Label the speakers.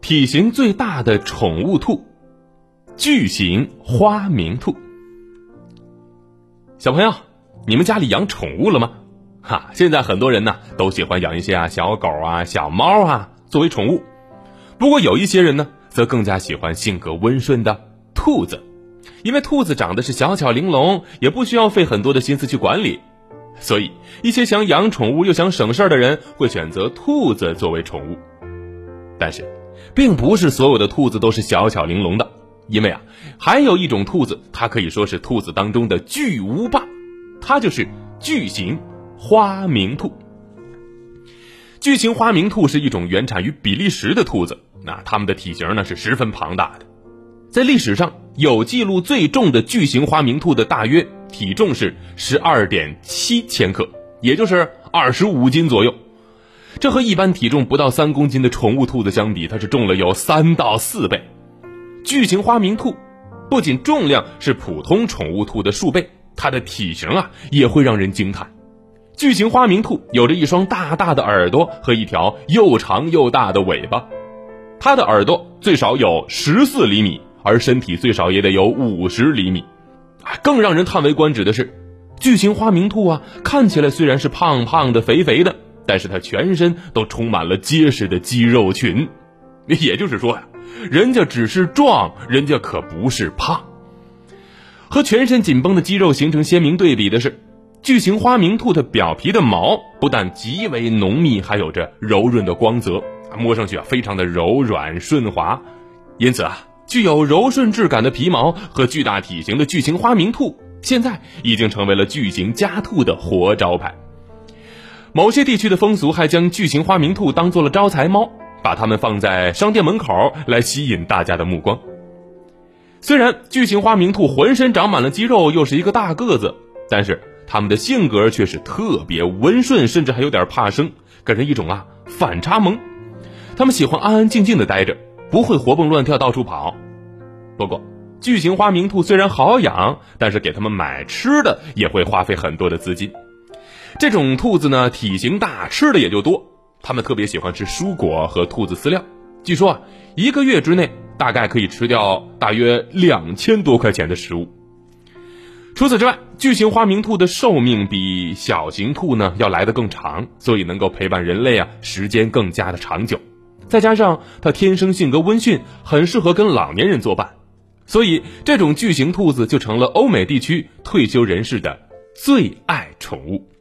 Speaker 1: 体型最大的宠物兔——巨型花名兔。小朋友，你们家里养宠物了吗？哈，现在很多人呢都喜欢养一些啊小狗啊、小猫啊作为宠物。不过有一些人呢，则更加喜欢性格温顺的兔子，因为兔子长得是小巧玲珑，也不需要费很多的心思去管理。所以，一些想养宠物又想省事儿的人会选择兔子作为宠物。但是，并不是所有的兔子都是小巧玲珑的，因为啊，还有一种兔子，它可以说是兔子当中的巨无霸，它就是巨型花名兔。巨型花名兔是一种原产于比利时的兔子，那它们的体型呢是十分庞大的，在历史上有记录最重的巨型花名兔的大约。体重是十二点七千克，也就是二十五斤左右。这和一般体重不到三公斤的宠物兔子相比，它是重了有三到四倍。巨型花名兔不仅重量是普通宠物兔的数倍，它的体型啊也会让人惊叹。巨型花名兔有着一双大大的耳朵和一条又长又大的尾巴，它的耳朵最少有十四厘米，而身体最少也得有五十厘米。更让人叹为观止的是，巨型花明兔啊，看起来虽然是胖胖的、肥肥的，但是它全身都充满了结实的肌肉群。也就是说呀，人家只是壮，人家可不是胖。和全身紧绷的肌肉形成鲜明对比的是，巨型花明兔的表皮的毛不但极为浓密，还有着柔润的光泽，摸上去啊非常的柔软顺滑。因此啊。具有柔顺质感的皮毛和巨大体型的巨型花名兔，现在已经成为了巨型家兔的活招牌。某些地区的风俗还将巨型花名兔当做了招财猫，把它们放在商店门口来吸引大家的目光。虽然巨型花名兔浑身长满了肌肉，又是一个大个子，但是它们的性格却是特别温顺，甚至还有点怕生，给人一种啊反差萌。它们喜欢安安静静的待着。不会活蹦乱跳到处跑，不过巨型花名兔虽然好养，但是给它们买吃的也会花费很多的资金。这种兔子呢，体型大，吃的也就多。它们特别喜欢吃蔬果和兔子饲料。据说啊，一个月之内大概可以吃掉大约两千多块钱的食物。除此之外，巨型花名兔的寿命比小型兔呢要来得更长，所以能够陪伴人类啊时间更加的长久。再加上它天生性格温驯，很适合跟老年人作伴，所以这种巨型兔子就成了欧美地区退休人士的最爱宠物。